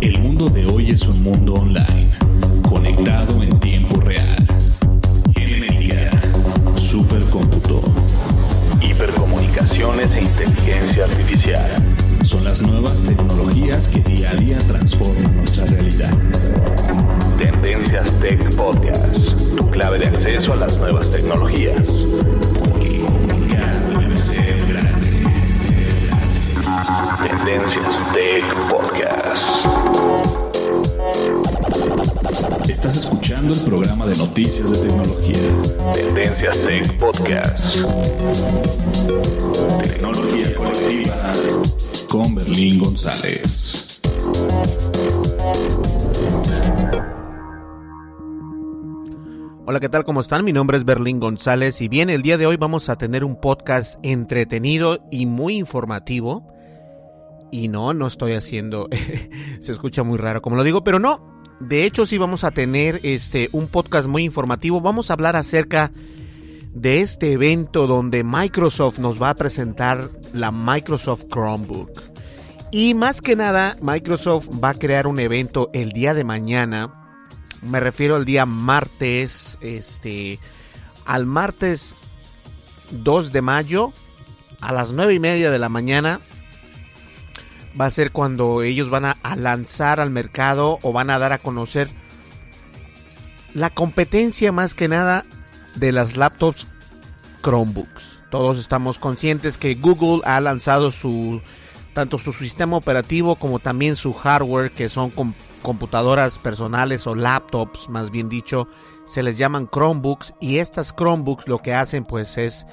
El mundo de hoy es un mundo online, ¿qué tal? ¿Cómo están? Mi nombre es Berlín González y bien, el día de hoy vamos a tener un podcast entretenido y muy informativo. Y no, no estoy haciendo, se escucha muy raro como lo digo, pero no, de hecho sí vamos a tener este un podcast muy informativo. Vamos a hablar acerca de este evento donde Microsoft nos va a presentar la Microsoft Chromebook. Y más que nada, Microsoft va a crear un evento el día de mañana. Me refiero al día martes, este, al martes 2 de mayo a las 9 y media de la mañana. Va a ser cuando ellos van a, a lanzar al mercado o van a dar a conocer la competencia más que nada de las laptops Chromebooks. Todos estamos conscientes que Google ha lanzado su tanto su sistema operativo como también su hardware que son computadoras personales o laptops, más bien dicho, se les llaman Chromebooks y estas Chromebooks lo que hacen pues es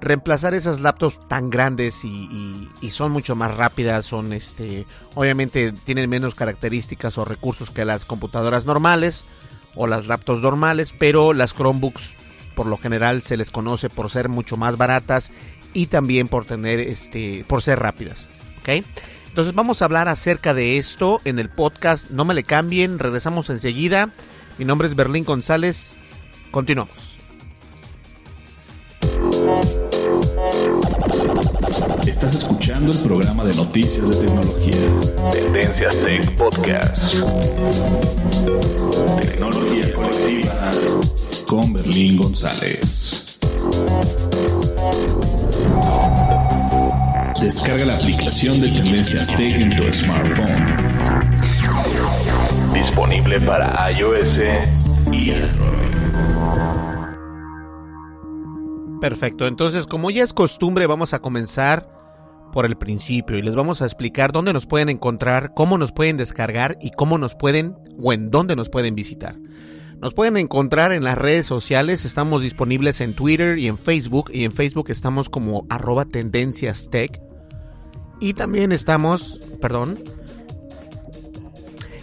reemplazar esas laptops tan grandes y, son mucho más rápidas, son este, obviamente tienen menos características o recursos que las computadoras normales o las laptops normales, pero las Chromebooks por lo general se les conoce por ser mucho más baratas y también por tener este, por ser rápidas, ¿ok? Entonces vamos a hablar acerca de esto en el podcast. No me le cambien, regresamos enseguida. Mi nombre es Berlín González. Continuamos. Estás escuchando el programa de noticias de tecnología. Tendencias Tech Podcast. Tecnología colectiva con Berlín González. Descarga la aplicación de Tendencias Tech en tu smartphone. Disponible para iOS y Android. Perfecto, entonces como ya es costumbre vamos a comenzar por el principio y les vamos a explicar dónde nos pueden encontrar, cómo nos pueden descargar y cómo nos pueden o en dónde nos pueden visitar. Nos pueden encontrar en las redes sociales, estamos disponibles en Twitter y en Facebook y en Facebook estamos como arroba tendencias tech y también estamos, perdón,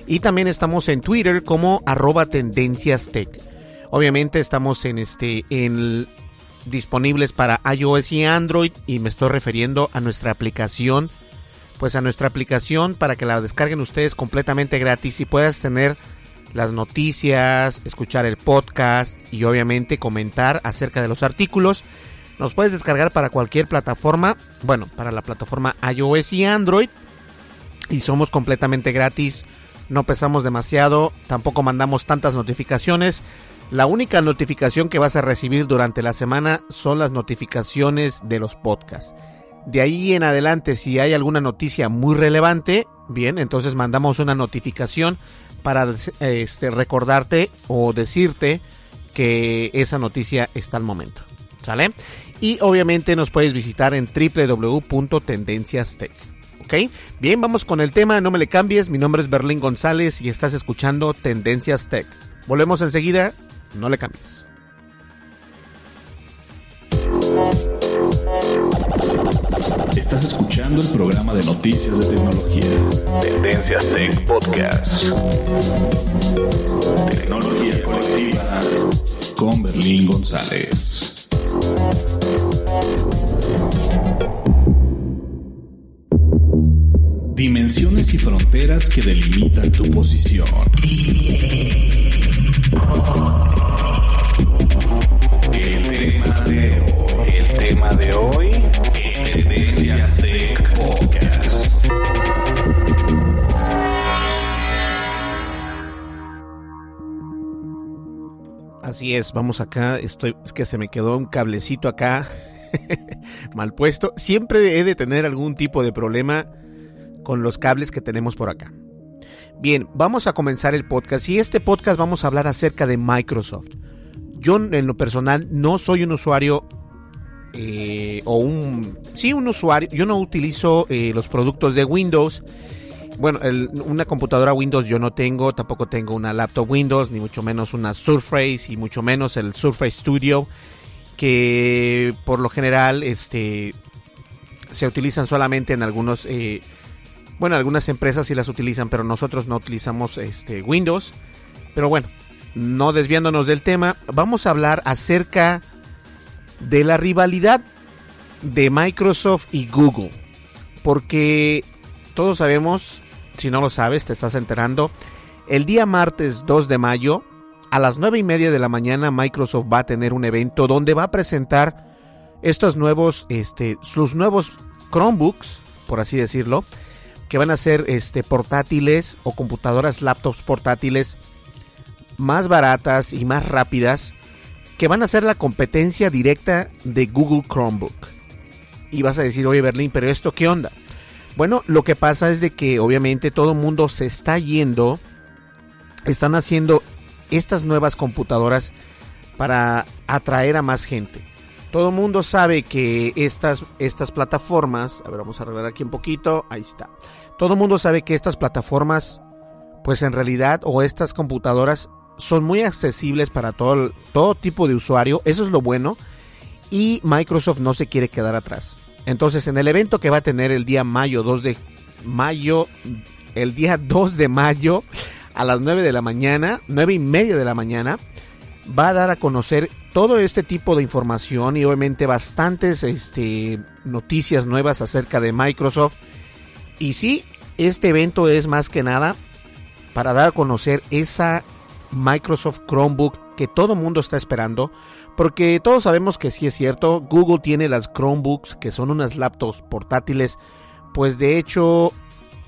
y también estamos en Twitter como arroba tendencias tech. Obviamente estamos en este en disponibles para iOS y Android y me estoy refiriendo a nuestra aplicación, pues a nuestra aplicación para que la descarguen ustedes completamente gratis y puedas tener las noticias, escuchar el podcast y obviamente comentar acerca de los artículos. Nos puedes descargar para cualquier plataforma, bueno, para la plataforma iOS y Android. Y somos completamente gratis, no pesamos demasiado, tampoco mandamos tantas notificaciones. La única notificación que vas a recibir durante la semana son las notificaciones de los podcasts. De ahí en adelante, si hay alguna noticia muy relevante, bien, entonces mandamos una notificación para este, recordarte o decirte que esa noticia está al momento. ¿Sale? Y obviamente nos puedes visitar en www.tendenciastech. ¿Ok? Bien, vamos con el tema, no me le cambies. Mi nombre es Berlín González y estás escuchando Tendencias Tech. Volvemos enseguida, no le cambies. Estás escuchando el programa de noticias de tecnología. Tendencias Tech Podcast. Tecnología colectiva con Berlín González. Dimensiones y fronteras que delimitan tu posición. El tema de hoy, el tema de hoy, Así es, vamos acá. Estoy, es que se me quedó un cablecito acá mal puesto. Siempre he de tener algún tipo de problema con los cables que tenemos por acá. Bien, vamos a comenzar el podcast y este podcast vamos a hablar acerca de Microsoft. Yo en lo personal no soy un usuario eh, o un... Sí, un usuario. Yo no utilizo eh, los productos de Windows. Bueno, el- una computadora Windows yo no tengo, tampoco tengo una laptop Windows, ni mucho menos una Surface y mucho menos el Surface Studio, que por lo general este, se utilizan solamente en algunos... eh, bueno, algunas empresas sí las utilizan, pero nosotros no utilizamos este, Windows. Pero bueno, no desviándonos del tema, vamos a hablar acerca de la rivalidad de Microsoft y Google. Porque todos sabemos, si no lo sabes, te estás enterando, el día martes 2 de mayo, a las 9 y media de la mañana, Microsoft va a tener un evento donde va a presentar estos nuevos, este, sus nuevos Chromebooks, por así decirlo, que van a ser este, portátiles o computadoras laptops portátiles más baratas y más rápidas que van a ser la competencia directa de Google Chromebook. Y vas a decir, oye Berlín, pero esto qué onda? Bueno, lo que pasa es de que obviamente todo el mundo se está yendo, están haciendo estas nuevas computadoras para atraer a más gente. Todo el mundo sabe que estas, estas plataformas, a ver, vamos a arreglar aquí un poquito, ahí está. Todo el mundo sabe que estas plataformas, pues en realidad, o estas computadoras, son muy accesibles para todo, todo tipo de usuario, eso es lo bueno, y Microsoft no se quiere quedar atrás. Entonces, en el evento que va a tener el día mayo 2 de mayo, el día 2 de mayo, a las 9 de la mañana, 9 y media de la mañana, va a dar a conocer todo este tipo de información y obviamente bastantes este, noticias nuevas acerca de Microsoft. Y sí, este evento es más que nada para dar a conocer esa Microsoft Chromebook que todo mundo está esperando. Porque todos sabemos que sí es cierto, Google tiene las Chromebooks que son unas laptops portátiles, pues de hecho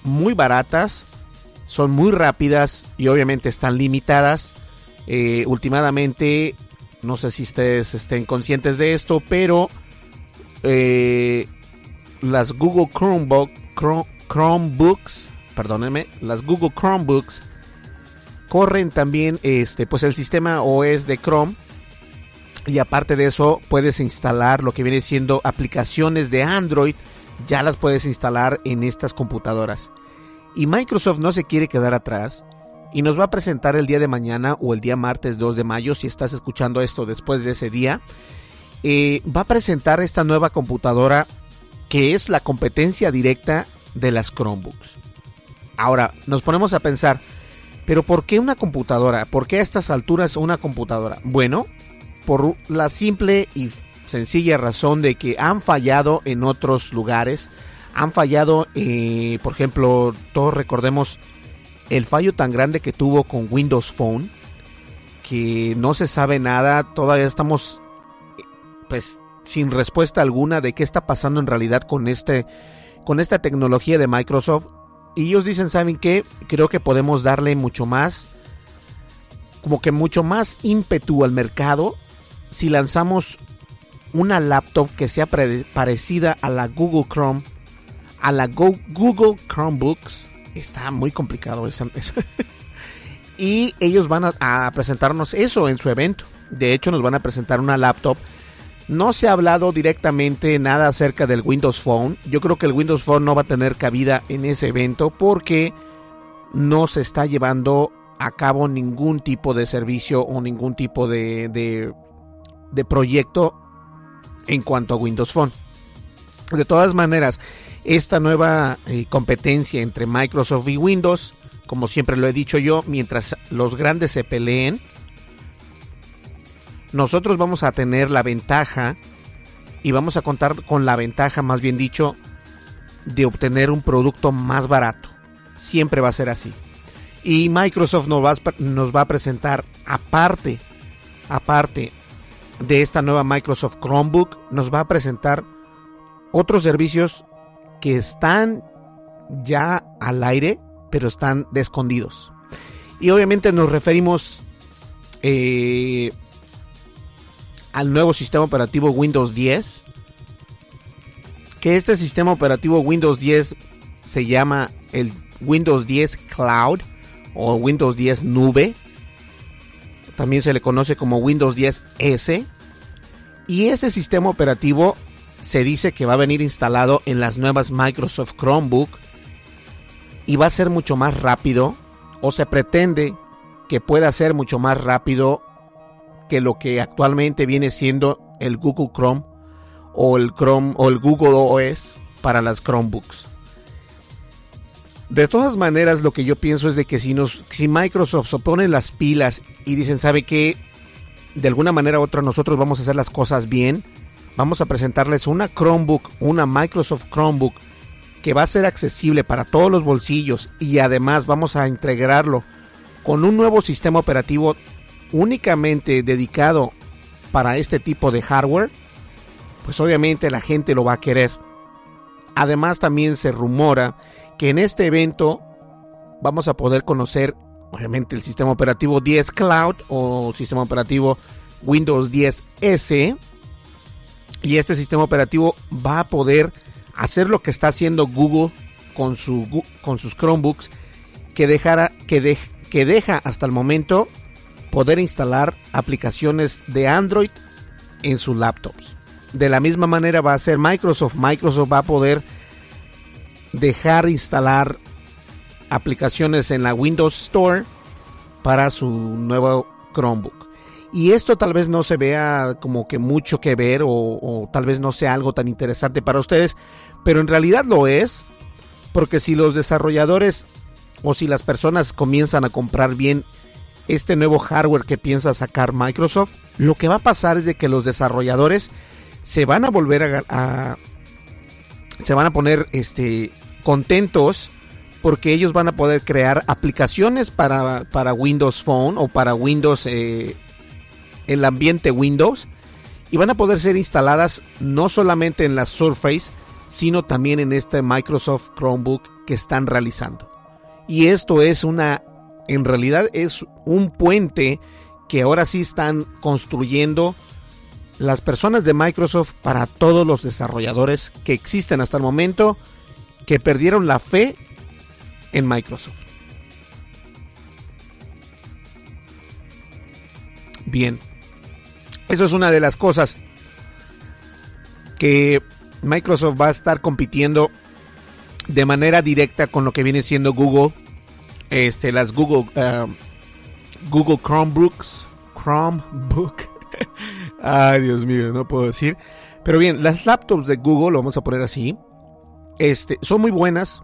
muy baratas, son muy rápidas y obviamente están limitadas. Eh, últimamente, no sé si ustedes estén conscientes de esto, pero eh, las Google Chromebook, Chrome- Chromebooks, perdónenme, las Google Chromebooks corren también este, pues el sistema OS de Chrome. Y aparte de eso, puedes instalar lo que viene siendo aplicaciones de Android. Ya las puedes instalar en estas computadoras. Y Microsoft no se quiere quedar atrás. Y nos va a presentar el día de mañana o el día martes 2 de mayo, si estás escuchando esto después de ese día. eh, va a presentar esta nueva computadora que es la competencia directa de las Chromebooks. Ahora, nos ponemos a pensar, pero ¿por qué una computadora? ¿Por qué a estas alturas una computadora? Bueno, por la simple y sencilla razón de que han fallado en otros lugares. Han fallado, eh, por ejemplo, todos recordemos el fallo tan grande que tuvo con Windows Phone, que no se sabe nada, todavía estamos pues sin respuesta alguna de qué está pasando en realidad con este con esta tecnología de Microsoft y ellos dicen, ¿saben qué? Creo que podemos darle mucho más como que mucho más ímpetu al mercado si lanzamos una laptop que sea parecida a la Google Chrome, a la Google Chromebooks. Está muy complicado eso. y ellos van a, presentarnos eso en su evento. De hecho, nos van a presentar una laptop. No se ha hablado directamente nada acerca del Windows Phone. Yo creo que el Windows Phone no va a tener cabida en ese evento porque no se está llevando a cabo ningún tipo de servicio o ningún tipo de, de, de proyecto en cuanto a Windows Phone. De todas maneras, esta nueva eh, competencia entre Microsoft y Windows, como siempre lo he dicho yo, mientras los grandes se peleen, nosotros vamos a tener la ventaja y vamos a contar con la ventaja, más bien dicho, de obtener un producto más barato. Siempre va a ser así. Y Microsoft nos va, nos va a presentar aparte, aparte de esta nueva Microsoft Chromebook, nos va a presentar otros servicios que están ya al aire, pero están de escondidos. Y obviamente nos referimos eh, al nuevo sistema operativo Windows 10. Que este sistema operativo Windows 10 se llama el Windows 10 Cloud o Windows 10 Nube. También se le conoce como Windows 10 S. Y ese sistema operativo se dice que va a venir instalado en las nuevas Microsoft Chromebook y va a ser mucho más rápido o se pretende que pueda ser mucho más rápido que lo que actualmente viene siendo el Google Chrome o el Chrome o el Google OS para las Chromebooks. De todas maneras, lo que yo pienso es de que si nos Microsoft se pone las pilas y dicen, "¿Sabe qué? De alguna manera u otra nosotros vamos a hacer las cosas bien." vamos a presentarles una Chromebook, una Microsoft Chromebook que va a ser accesible para todos los bolsillos y además vamos a integrarlo con un nuevo sistema operativo únicamente dedicado para este tipo de hardware, pues obviamente la gente lo va a querer. Además también se rumora que en este evento vamos a poder conocer obviamente el sistema operativo 10 Cloud o sistema operativo Windows 10 S y este sistema operativo va a poder hacer lo que está haciendo Google con, su, con sus Chromebooks, que, que, que deja hasta el momento poder instalar aplicaciones de Android en sus laptops. De la misma manera va a ser Microsoft. Microsoft va a poder dejar instalar aplicaciones en la Windows Store para su nuevo Chromebook. Y esto tal vez no se vea como que mucho que ver o, tal vez no sea algo tan interesante para ustedes, pero en realidad lo es, porque si los desarrolladores o si las personas comienzan a comprar bien este nuevo hardware que piensa sacar Microsoft, lo que va a pasar es de que los desarrolladores se van a volver a, se van a poner este contentos porque ellos van a poder crear aplicaciones para, para Windows Phone o para Windows eh, el ambiente Windows y van a poder ser instaladas no solamente en la Surface, sino también en este Microsoft Chromebook que están realizando. Y esto es una, en realidad es un puente que ahora sí están construyendo las personas de Microsoft para todos los desarrolladores que existen hasta el momento que perdieron la fe en Microsoft. Bien, eso es una de las cosas que Microsoft va a estar compitiendo de manera directa con lo que viene siendo Google. Este, las Google, uh, Google Chromebooks. Chromebook. Ay, Dios mío, no puedo decir. Pero bien, las laptops de Google, lo vamos a poner así, este, son muy buenas.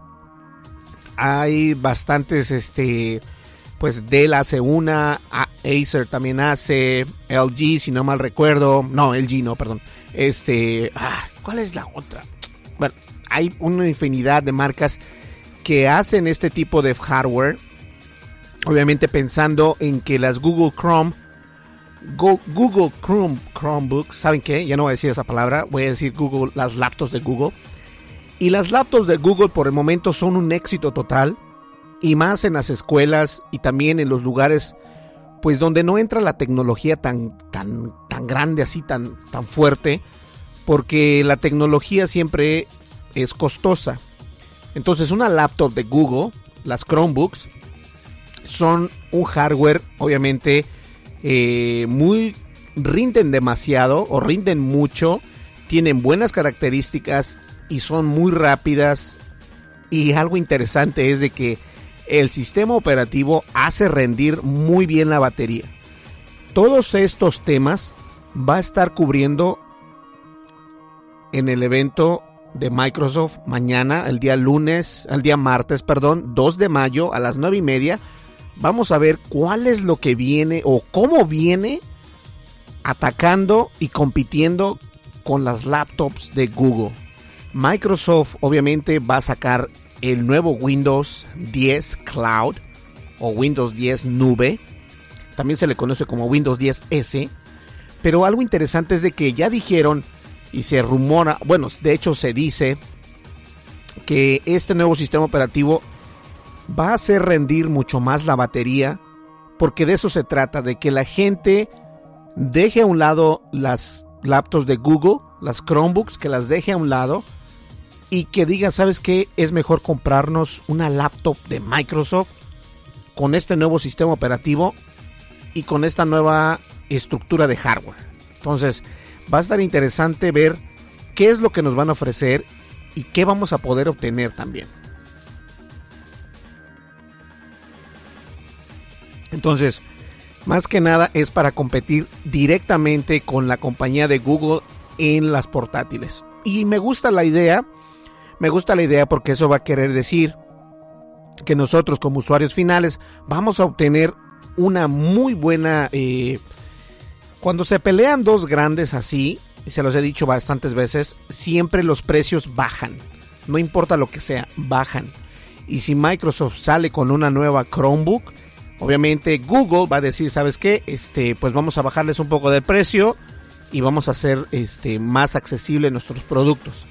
Hay bastantes, este, pues Dell hace una, Acer también hace, LG si no mal recuerdo, no, LG no, perdón. Este, ah, ¿cuál es la otra? Bueno, hay una infinidad de marcas que hacen este tipo de hardware. Obviamente pensando en que las Google Chrome Google Chrome, Chromebooks, ¿saben qué? Ya no voy a decir esa palabra, voy a decir Google, las laptops de Google. Y las laptops de Google por el momento son un éxito total, y más en las escuelas y también en los lugares pues donde no entra la tecnología tan tan tan grande así tan tan fuerte, porque la tecnología siempre es costosa. Entonces una laptop de Google, las Chromebooks, son un hardware obviamente eh, muy rinden demasiado o rinden mucho, tienen buenas características y son muy rápidas. Y algo interesante es de que el sistema operativo hace rendir muy bien la batería. Todos estos temas va a estar cubriendo en el evento de Microsoft mañana, el día lunes, el día martes, perdón, 2 de mayo a las 9 y media. Vamos a ver cuál es lo que viene o cómo viene atacando y compitiendo con las laptops de Google. Microsoft obviamente va a sacar el nuevo Windows 10 Cloud o Windows 10 Nube. También se le conoce como Windows 10 S. Pero algo interesante es de que ya dijeron y se rumora, bueno, de hecho se dice que este nuevo sistema operativo va a hacer rendir mucho más la batería, porque de eso se trata, de que la gente deje a un lado las laptops de Google, las Chromebooks, que las deje a un lado y que diga, ¿sabes qué? Es mejor comprarnos una laptop de Microsoft con este nuevo sistema operativo y con esta nueva estructura de hardware. Entonces, va a estar interesante ver qué es lo que nos van a ofrecer y qué vamos a poder obtener también. Entonces, más que nada es para competir directamente con la compañía de Google en las portátiles. Y me gusta la idea me gusta la idea porque eso va a querer decir que nosotros como usuarios finales vamos a obtener una muy buena... Eh, cuando se pelean dos grandes así, se los he dicho bastantes veces, siempre los precios bajan. No importa lo que sea, bajan. Y si Microsoft sale con una nueva Chromebook, obviamente Google va a decir, ¿sabes qué? Este, pues vamos a bajarles un poco del precio y vamos a hacer este, más accesible nuestros productos.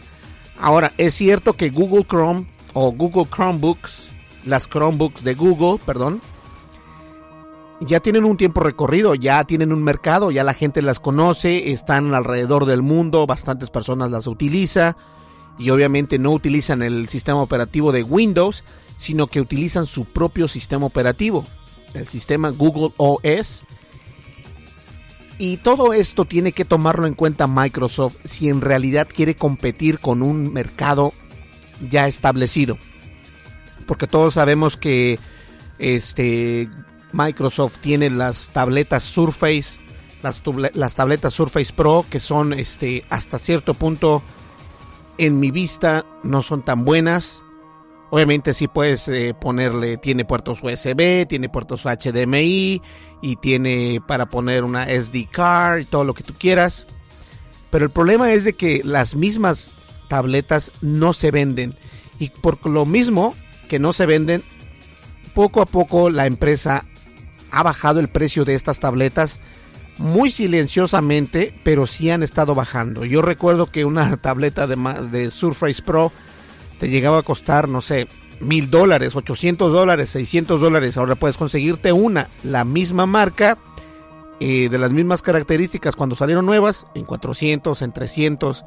Ahora, es cierto que Google Chrome o Google Chromebooks, las Chromebooks de Google, perdón, ya tienen un tiempo recorrido, ya tienen un mercado, ya la gente las conoce, están alrededor del mundo, bastantes personas las utilizan y obviamente no utilizan el sistema operativo de Windows, sino que utilizan su propio sistema operativo, el sistema Google OS y todo esto tiene que tomarlo en cuenta Microsoft si en realidad quiere competir con un mercado ya establecido. Porque todos sabemos que este Microsoft tiene las tabletas Surface, las, tabletas Surface Pro que son este hasta cierto punto en mi vista no son tan buenas. Obviamente sí puedes eh, ponerle, tiene puertos USB, tiene puertos HDMI y tiene para poner una SD card y todo lo que tú quieras. Pero el problema es de que las mismas tabletas no se venden. Y por lo mismo que no se venden, poco a poco la empresa ha bajado el precio de estas tabletas muy silenciosamente, pero sí han estado bajando. Yo recuerdo que una tableta de, de Surface Pro te llegaba a costar, no sé, mil dólares, 800 dólares, 600 dólares. Ahora puedes conseguirte una, la misma marca, eh, de las mismas características cuando salieron nuevas, en 400, en 300,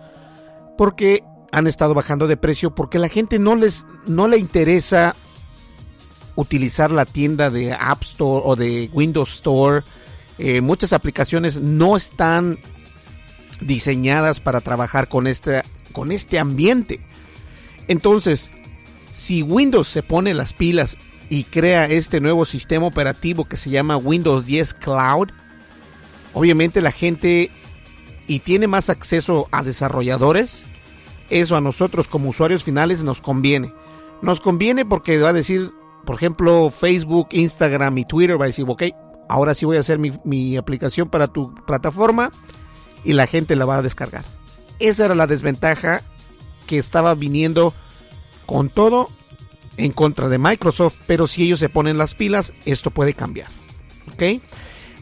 porque han estado bajando de precio, porque la gente no les no le interesa utilizar la tienda de App Store o de Windows Store. Eh, muchas aplicaciones no están diseñadas para trabajar con este, con este ambiente. Entonces, si Windows se pone las pilas y crea este nuevo sistema operativo que se llama Windows 10 Cloud, obviamente la gente y tiene más acceso a desarrolladores, eso a nosotros como usuarios finales nos conviene. Nos conviene porque va a decir, por ejemplo, Facebook, Instagram y Twitter va a decir, ok, ahora sí voy a hacer mi, mi aplicación para tu plataforma y la gente la va a descargar. Esa era la desventaja que estaba viniendo con todo en contra de Microsoft, pero si ellos se ponen las pilas, esto puede cambiar. ¿Ok?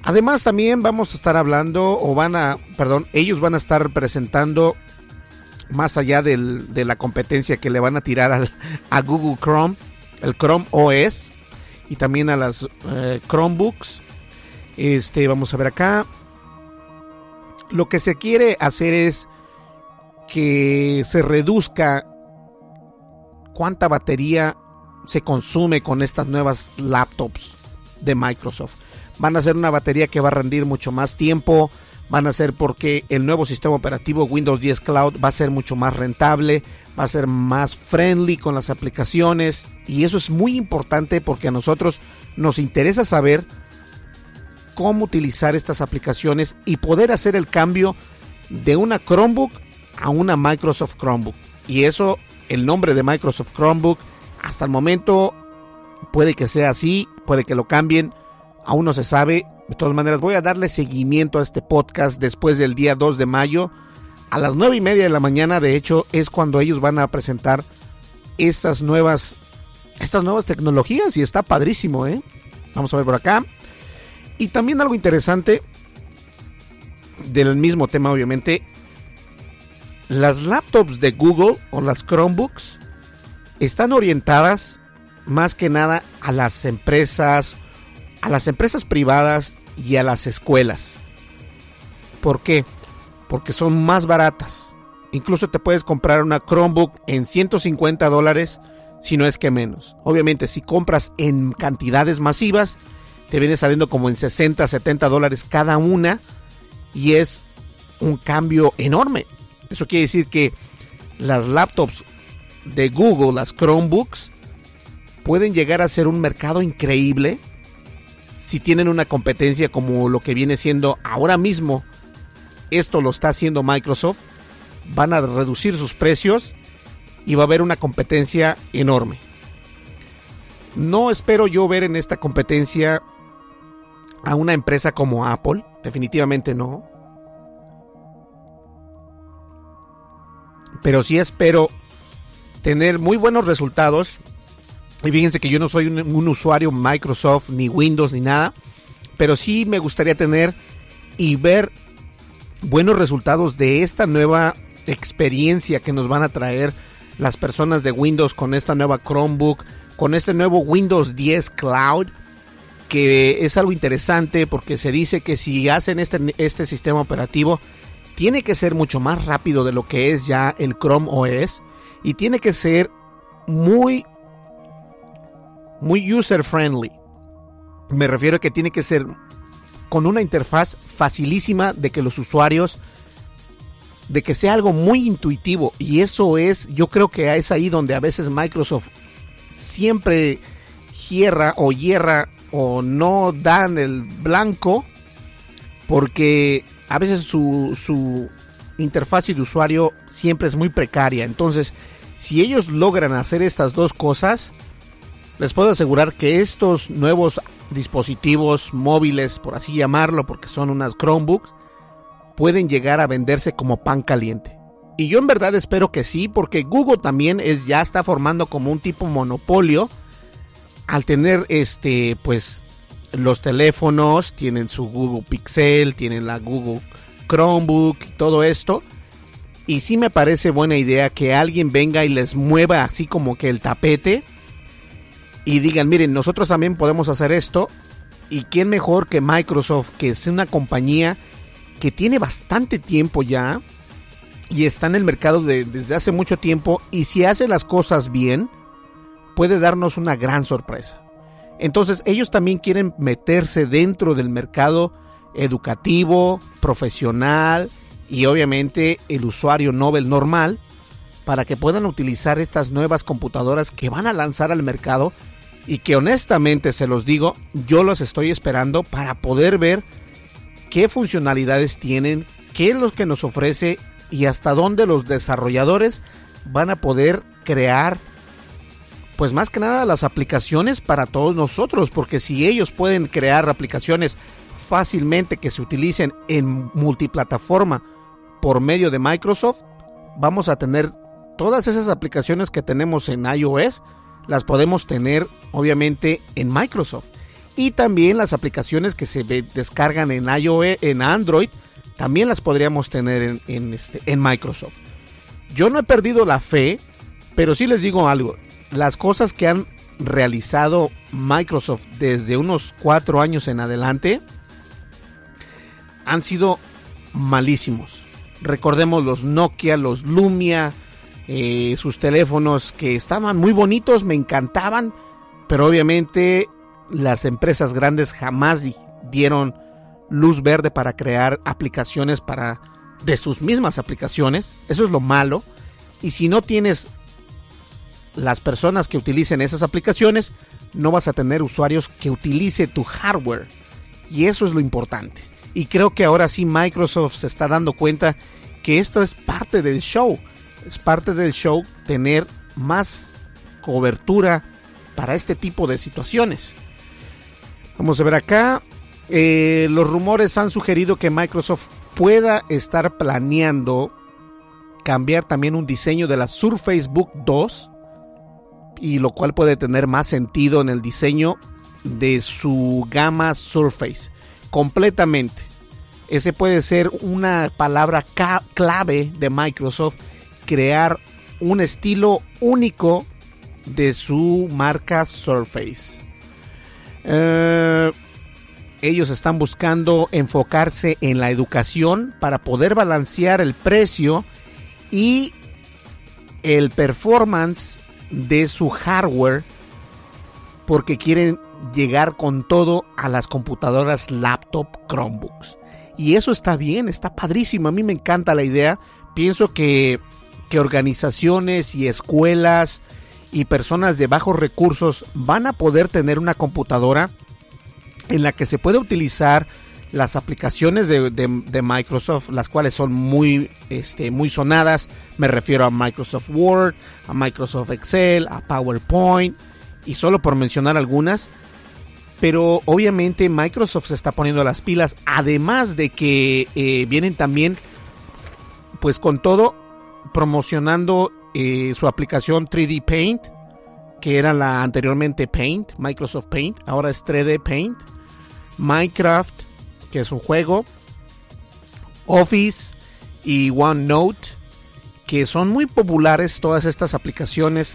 Además también vamos a estar hablando o van a, perdón, ellos van a estar presentando más allá de la competencia que le van a tirar a Google Chrome, el Chrome OS y también a las eh, Chromebooks. Este, vamos a ver acá. Lo que se quiere hacer es que se reduzca cuánta batería se consume con estas nuevas laptops de Microsoft. Van a ser una batería que va a rendir mucho más tiempo, van a ser porque el nuevo sistema operativo Windows 10 Cloud va a ser mucho más rentable, va a ser más friendly con las aplicaciones y eso es muy importante porque a nosotros nos interesa saber cómo utilizar estas aplicaciones y poder hacer el cambio de una Chromebook a una Microsoft Chromebook. Y eso, el nombre de Microsoft Chromebook, hasta el momento puede que sea así, puede que lo cambien, aún no se sabe. De todas maneras, voy a darle seguimiento a este podcast después del día 2 de mayo. A las 9 y media de la mañana, de hecho, es cuando ellos van a presentar estas nuevas, estas nuevas tecnologías y está padrísimo, ¿eh? Vamos a ver por acá. Y también algo interesante del mismo tema, obviamente, las laptops de Google o las Chromebooks están orientadas más que nada a las empresas, a las empresas privadas y a las escuelas. ¿Por qué? Porque son más baratas. Incluso te puedes comprar una Chromebook en 150 dólares, si no es que menos. Obviamente, si compras en cantidades masivas, te viene saliendo como en 60, 70 dólares cada una y es un cambio enorme. Eso quiere decir que las laptops de Google, las Chromebooks, pueden llegar a ser un mercado increíble si tienen una competencia como lo que viene siendo ahora mismo. Esto lo está haciendo Microsoft. Van a reducir sus precios y va a haber una competencia enorme. No espero yo ver en esta competencia a una empresa como Apple, definitivamente no. Pero sí espero tener muy buenos resultados. Y fíjense que yo no soy un, usuario Microsoft, ni Windows, ni nada. Pero sí me gustaría tener y ver buenos resultados de esta nueva experiencia que nos van a traer las personas de Windows con esta nueva Chromebook, con este nuevo Windows 10 Cloud que es algo interesante porque se dice que si hacen este, este sistema operativo, tiene que ser mucho más rápido de lo que es ya el Chrome OS y tiene que ser muy, muy user friendly. Me refiero a que tiene que ser con una interfaz facilísima de que los usuarios, de que sea algo muy intuitivo y eso es, yo creo que es ahí donde a veces Microsoft siempre hierra o hierra o no dan el blanco porque a veces su, su interfaz de usuario siempre es muy precaria. Entonces, si ellos logran hacer estas dos cosas, les puedo asegurar que estos nuevos dispositivos móviles, por así llamarlo, porque son unas Chromebooks, pueden llegar a venderse como pan caliente. Y yo en verdad espero que sí, porque Google también es, ya está formando como un tipo monopolio al tener este, pues, los teléfonos, tienen su Google Pixel, tienen la Google Chromebook, todo esto. Y sí me parece buena idea que alguien venga y les mueva así como que el tapete y digan, miren, nosotros también podemos hacer esto. Y quién mejor que Microsoft, que es una compañía que tiene bastante tiempo ya y está en el mercado desde hace mucho tiempo. Y si hace las cosas bien, puede darnos una gran sorpresa. Entonces ellos también quieren meterse dentro del mercado educativo, profesional y obviamente el usuario Nobel normal para que puedan utilizar estas nuevas computadoras que van a lanzar al mercado y que honestamente se los digo, yo los estoy esperando para poder ver qué funcionalidades tienen, qué es lo que nos ofrece y hasta dónde los desarrolladores van a poder crear pues más que nada las aplicaciones para todos nosotros, porque si ellos pueden crear aplicaciones fácilmente que se utilicen en multiplataforma por medio de Microsoft, vamos a tener todas esas aplicaciones que tenemos en iOS, las podemos tener obviamente en Microsoft. Y también las aplicaciones que se descargan en iOS, en Android, también las podríamos tener en, este, en Microsoft. Yo no he perdido la fe, pero sí les digo algo. Las cosas que han realizado Microsoft desde unos cuatro años en adelante han sido malísimos. Recordemos los Nokia, los Lumia, eh, sus teléfonos que estaban muy bonitos, me encantaban, pero obviamente las empresas grandes jamás dieron luz verde para crear aplicaciones para de sus mismas aplicaciones. Eso es lo malo. Y si no tienes las personas que utilicen esas aplicaciones, no vas a tener usuarios que utilice tu hardware. Y eso es lo importante. Y creo que ahora sí Microsoft se está dando cuenta que esto es parte del show. Es parte del show tener más cobertura para este tipo de situaciones. Vamos a ver acá. Eh, los rumores han sugerido que Microsoft pueda estar planeando cambiar también un diseño de la Surface Book 2 y lo cual puede tener más sentido en el diseño de su gama Surface completamente. Ese puede ser una palabra clave de Microsoft, crear un estilo único de su marca Surface. Eh, ellos están buscando enfocarse en la educación para poder balancear el precio y el performance de su hardware porque quieren llegar con todo a las computadoras laptop Chromebooks. Y eso está bien, está padrísimo, a mí me encanta la idea. Pienso que, que organizaciones y escuelas y personas de bajos recursos van a poder tener una computadora en la que se puede utilizar las aplicaciones de, Microsoft, las cuales son muy, este, muy sonadas. Me refiero a Microsoft Word, a Microsoft Excel, a PowerPoint, y solo por mencionar algunas. Pero obviamente Microsoft se está poniendo las pilas, además de que eh, vienen también, pues con todo, promocionando eh, su aplicación 3D Paint, que era la anteriormente Paint, Microsoft Paint, ahora es 3D Paint, Minecraft, que es un juego, Office y OneNote, que son muy populares todas estas aplicaciones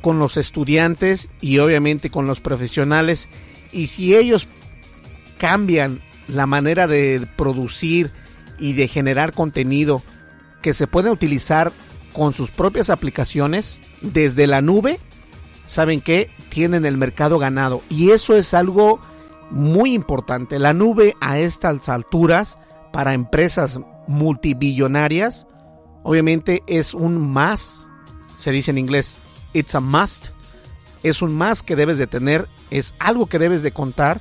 con los estudiantes y obviamente con los profesionales. Y si ellos cambian la manera de producir y de generar contenido que se puede utilizar con sus propias aplicaciones desde la nube, saben que tienen el mercado ganado. Y eso es algo muy importante. La nube a estas alturas para empresas multibillonarias obviamente es un más, se dice en inglés, it's a must. Es un más que debes de tener, es algo que debes de contar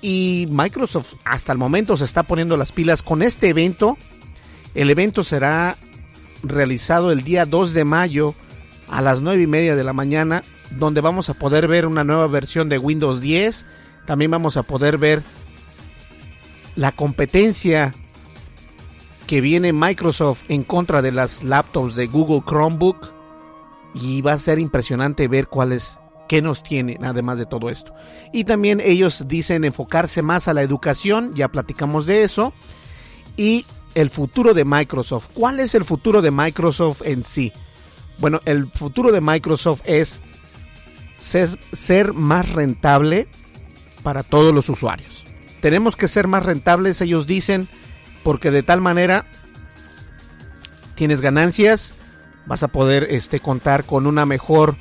y Microsoft hasta el momento se está poniendo las pilas con este evento. El evento será realizado el día 2 de mayo a las 9 y media de la mañana, donde vamos a poder ver una nueva versión de Windows 10, también vamos a poder ver la competencia que viene Microsoft en contra de las laptops de Google Chromebook y va a ser impresionante ver cuáles qué nos tienen además de todo esto. Y también ellos dicen enfocarse más a la educación, ya platicamos de eso, y el futuro de Microsoft. ¿Cuál es el futuro de Microsoft en sí? Bueno, el futuro de Microsoft es ser, ser más rentable para todos los usuarios. Tenemos que ser más rentables, ellos dicen, porque de tal manera tienes ganancias, vas a poder este, contar con una mejor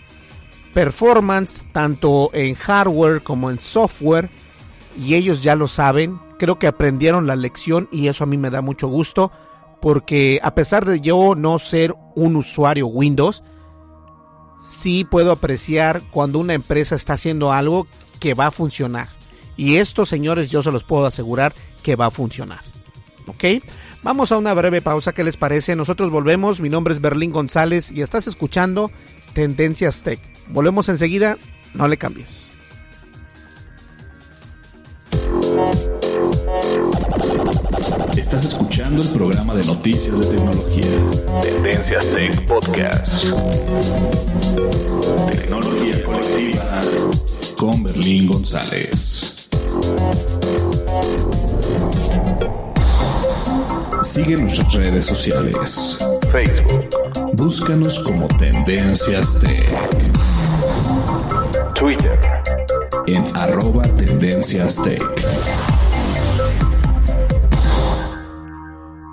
performance, tanto en hardware como en software, y ellos ya lo saben, creo que aprendieron la lección y eso a mí me da mucho gusto, porque a pesar de yo no ser un usuario Windows, sí puedo apreciar cuando una empresa está haciendo algo que va a funcionar. Y estos señores yo se los puedo asegurar que va a funcionar. ¿Ok? Vamos a una breve pausa, ¿qué les parece? Nosotros volvemos, mi nombre es Berlín González y estás escuchando Tendencias Tech. Volvemos enseguida, no le cambies. Estás escuchando el programa de noticias de tecnología. Tendencias Tech Podcast. Tecnología colectiva con Berlín González. Sigue nuestras redes sociales. Facebook. Búscanos como Tendencias Tech. Twitter. En arroba Tendencias Tech.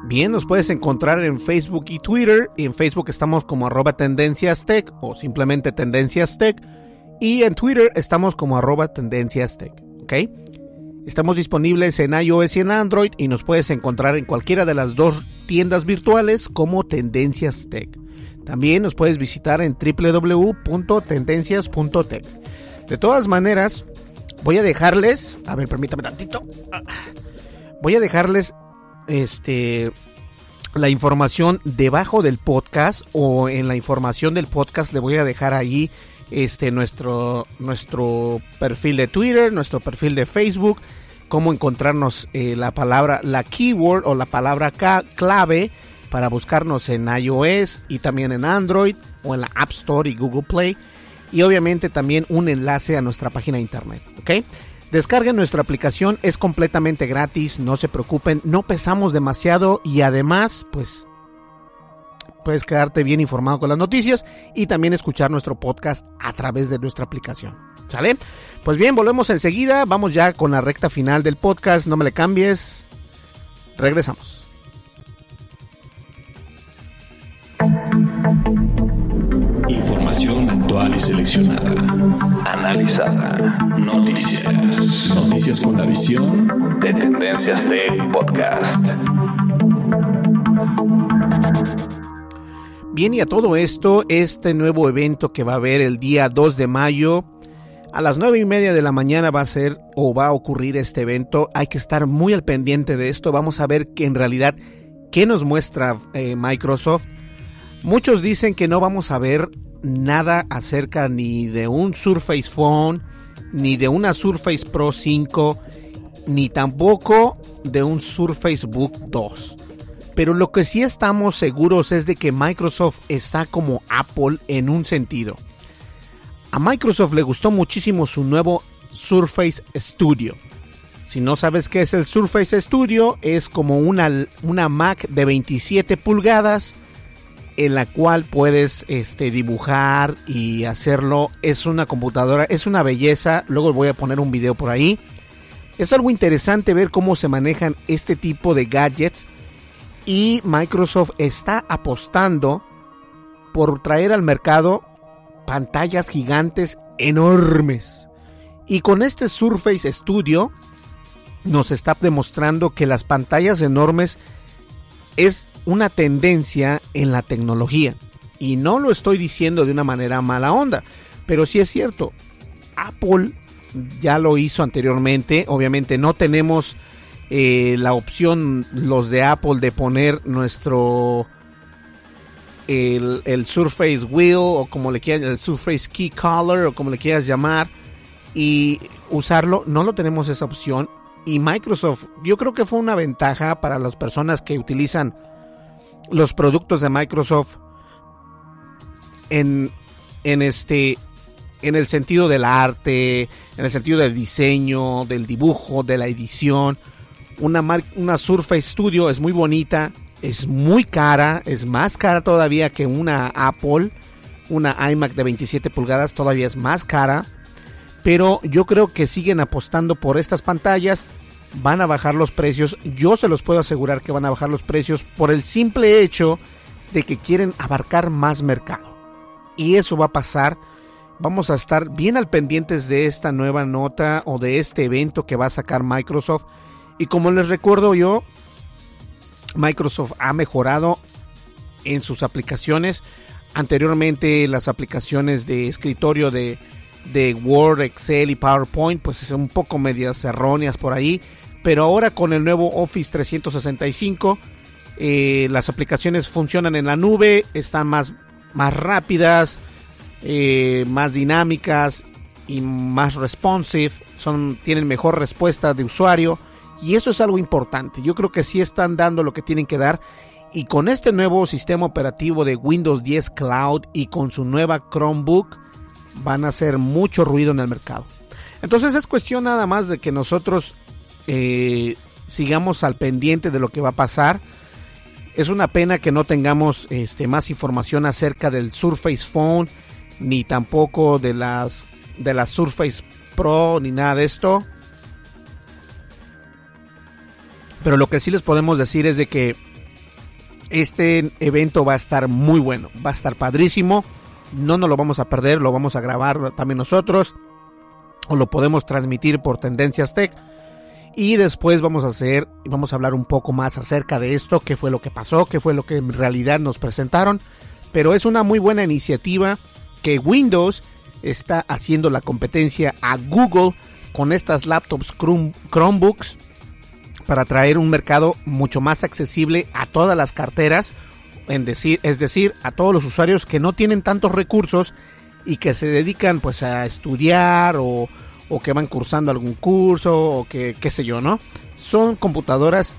Bien, nos puedes encontrar en Facebook y Twitter. En Facebook estamos como arroba Tendencias Tech o simplemente Tendencias Tech. Y en Twitter estamos como arroba Tendencias Tech. ¿Ok? Estamos disponibles en iOS y en Android y nos puedes encontrar en cualquiera de las dos tiendas virtuales como Tendencias Tech. También nos puedes visitar en www.tendencias.tech. De todas maneras, voy a dejarles, a ver, permítame tantito. Voy a dejarles este la información debajo del podcast o en la información del podcast le voy a dejar ahí este nuestro nuestro perfil de Twitter, nuestro perfil de Facebook, cómo encontrarnos eh, la palabra la keyword o la palabra clave para buscarnos en iOS y también en Android o en la App Store y Google Play y obviamente también un enlace a nuestra página de internet, ¿ok? Descarguen nuestra aplicación, es completamente gratis, no se preocupen, no pesamos demasiado y además, pues, puedes quedarte bien informado con las noticias y también escuchar nuestro podcast a través de nuestra aplicación. ¿Sale? Pues bien, volvemos enseguida, vamos ya con la recta final del podcast, no me le cambies, regresamos. Información actual y seleccionada. Analizada. Noticias. Noticias con la visión de Tendencias Tech Podcast. Bien, y a todo esto, este nuevo evento que va a haber el día 2 de mayo, a las 9 y media de la mañana va a ser o va a ocurrir este evento. Hay que estar muy al pendiente de esto. Vamos a ver que en realidad qué nos muestra eh, Microsoft Muchos dicen que no vamos a ver nada acerca ni de un Surface Phone, ni de una Surface Pro 5, ni tampoco de un Surface Book 2. Pero lo que sí estamos seguros es de que Microsoft está como Apple en un sentido. A Microsoft le gustó muchísimo su nuevo Surface Studio. Si no sabes qué es el Surface Studio, es como una, una Mac de 27 pulgadas en la cual puedes este, dibujar y hacerlo. Es una computadora, es una belleza. Luego voy a poner un video por ahí. Es algo interesante ver cómo se manejan este tipo de gadgets. Y Microsoft está apostando por traer al mercado pantallas gigantes enormes. Y con este Surface Studio nos está demostrando que las pantallas enormes es una tendencia en la tecnología. Y no lo estoy diciendo de una manera mala onda, pero sí es cierto. Apple ya lo hizo anteriormente. Obviamente no tenemos eh, la opción los de Apple de poner nuestro el, Surface Wheel o como le quieras, el Surface Key Color o como le quieras llamar y usarlo. No lo tenemos esa opción. Y Microsoft, yo creo que fue una ventaja para las personas que utilizan los productos de Microsoft en, en este en el sentido del arte, en el sentido del diseño, del dibujo, de la edición. Una, una Surface Studio es muy bonita, es muy cara, es más cara todavía que una Apple. Una iMac de 27 pulgadas todavía es más cara. Pero yo creo que siguen apostando por estas pantallas van a bajar los precios. Yo se los puedo asegurar que van a bajar los precios por el simple hecho de que quieren abarcar más mercado. Y eso va a pasar. Vamos a estar bien al pendientes de esta nueva nota o de este evento que va a sacar Microsoft. Y como les recuerdo yo, Microsoft ha mejorado en sus aplicaciones. Anteriormente las aplicaciones de escritorio de, de Word, Excel y PowerPoint, pues son un poco medias erróneas por ahí. Pero ahora con el nuevo Office 365, eh, las aplicaciones funcionan en la nube, están más, más rápidas, eh, más dinámicas y más responsive, son, tienen mejor respuesta de usuario. Y eso es algo importante. Yo creo que sí están dando lo que tienen que dar. Y con este nuevo sistema operativo de Windows 10 Cloud y con su nueva Chromebook, van a hacer mucho ruido en el mercado. Entonces es cuestión nada más de que nosotros eh, sigamos al pendiente de lo que va a pasar. Es una pena que no tengamos este, más información acerca del Surface Phone, ni tampoco de las, de la Surface Pro, ni nada de esto. Pero lo que sí les podemos decir es de que este evento va a estar muy bueno, va a estar padrísimo. No nos lo vamos a perder, lo vamos a grabar también nosotros. O lo podemos transmitir por Tendencias Tech. Y después vamos a hacer, vamos a hablar un poco más acerca de esto, qué fue lo que pasó, qué fue lo que en realidad nos presentaron. Pero es una muy buena iniciativa que Windows está haciendo la competencia a Google con estas laptops Chromebooks para traer un mercado mucho más accesible a todas las carteras, es decir, a todos los usuarios que no tienen tantos recursos y que se dedican pues a estudiar o, que van cursando algún curso o que qué sé yo, ¿no? Son computadoras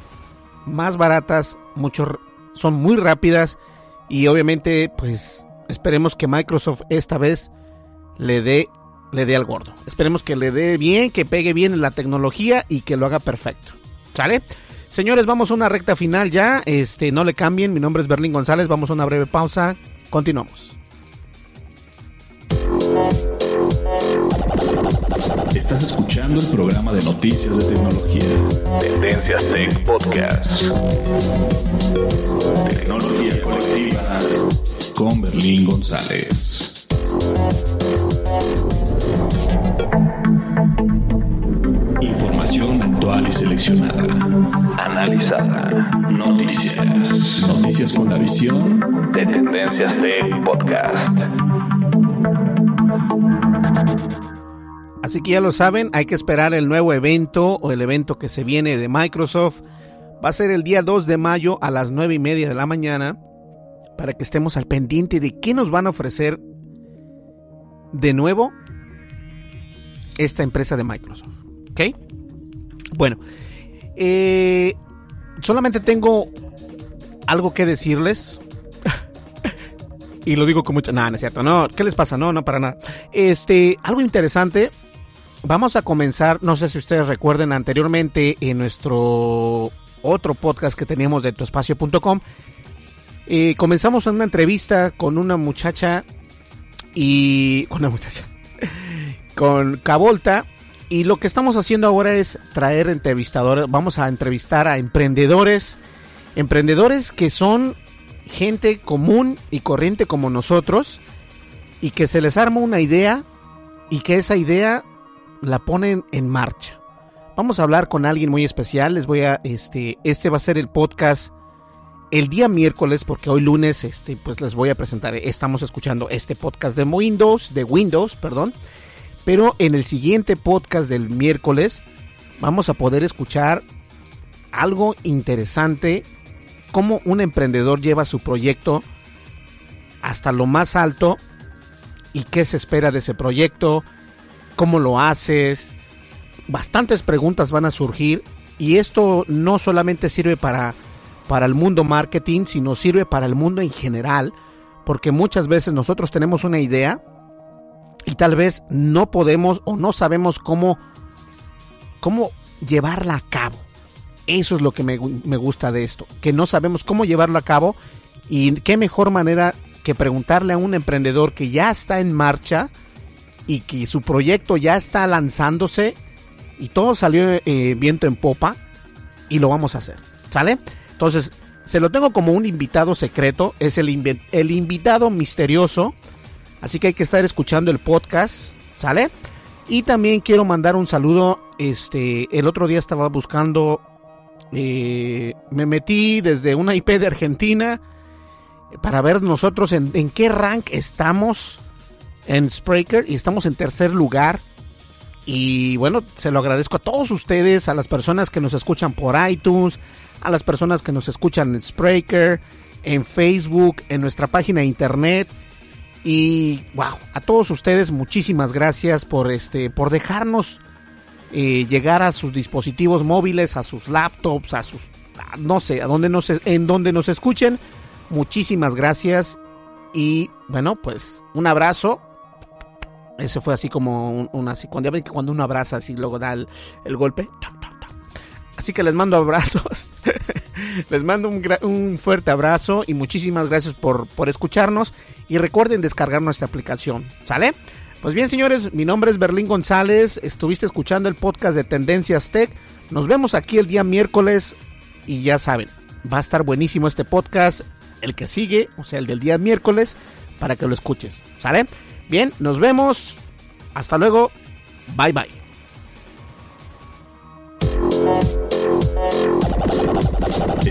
más baratas, mucho, son muy rápidas y obviamente pues esperemos que Microsoft esta vez le dé le dé al gordo. Esperemos que le dé bien, que pegue bien en la tecnología y que lo haga perfecto. ¿Sale? Señores, vamos a una recta final ya. Este, no le cambien. Mi nombre es Berlín González. Vamos a una breve pausa. Continuamos. Estás escuchando el programa de noticias de tecnología. Tendencias Tech Podcast. Tecnología colectiva con Berlín González. Actual y seleccionada. Analizada. Noticias. Noticias con la visión de Tendencias Tech Podcast. Así que ya lo saben, hay que esperar el nuevo evento o el evento que se viene de Microsoft. Va a ser el día 2 de mayo a las 9 y media de la mañana para que estemos al pendiente de qué nos van a ofrecer de nuevo esta empresa de Microsoft. ¿Ok? Bueno, eh, solamente tengo algo que decirles. y lo digo con mucho. No, no es cierto. No, ¿qué les pasa? No, no, para nada. Este, algo interesante. Vamos a comenzar. No sé si ustedes recuerden anteriormente en nuestro otro podcast que teníamos de tuespacio.com. Eh, comenzamos una entrevista con una muchacha y. Con una muchacha. con Cavolta y lo que estamos haciendo ahora es traer entrevistadores, vamos a entrevistar a emprendedores, emprendedores que son gente común y corriente como nosotros y que se les arma una idea y que esa idea la ponen en marcha. Vamos a hablar con alguien muy especial, les voy a este este va a ser el podcast el día miércoles porque hoy lunes este pues les voy a presentar estamos escuchando este podcast de Windows, de Windows, perdón pero en el siguiente podcast del miércoles vamos a poder escuchar algo interesante, cómo un emprendedor lleva su proyecto hasta lo más alto y qué se espera de ese proyecto, cómo lo haces. Bastantes preguntas van a surgir y esto no solamente sirve para, para el mundo marketing, sino sirve para el mundo en general, porque muchas veces nosotros tenemos una idea, y tal vez no podemos o no sabemos cómo, cómo llevarla a cabo. Eso es lo que me, me, gusta de esto, que no sabemos cómo llevarlo a cabo y qué mejor manera que preguntarle a un emprendedor que ya está en marcha y que su proyecto ya está lanzándose y todo salió eh, viento en popa y lo vamos a hacer, ¿sale? Entonces, se lo tengo como un invitado secreto, es el, el invitado misterioso Así que hay que estar escuchando el podcast, ¿sale? Y también quiero mandar un saludo. Este, el otro día estaba buscando. Eh, me metí desde una IP de Argentina para ver nosotros en, en qué rank estamos en Spreaker y estamos en tercer lugar. Y bueno, se lo agradezco a todos ustedes, a las personas que nos escuchan por iTunes, a las personas que nos escuchan en Spreaker, en Facebook, en nuestra página de internet. Y wow, a todos ustedes muchísimas gracias por este por dejarnos eh, llegar a sus dispositivos móviles, a sus laptops, a sus no sé, a donde nos en donde nos escuchen. Muchísimas gracias y bueno, pues un abrazo. Ese fue así como un, así cuando cuando uno abraza así luego da el, golpe. Así que les mando abrazos. Les mando un, fuerte abrazo y muchísimas gracias por, por escucharnos. Y recuerden descargar nuestra aplicación. ¿Sale? Pues bien, señores, mi nombre es Berlín González. Estuviste escuchando el podcast de Tendencias Tech. Nos vemos aquí el día miércoles. Y ya saben, va a estar buenísimo este podcast. El que sigue, o sea, el del día miércoles, para que lo escuches. ¿Sale? Bien, nos vemos. Hasta luego. Bye bye.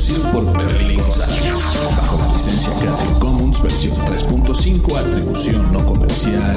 producido por Berlín González bajo la licencia Creative Commons versión 3.5 atribución no comercial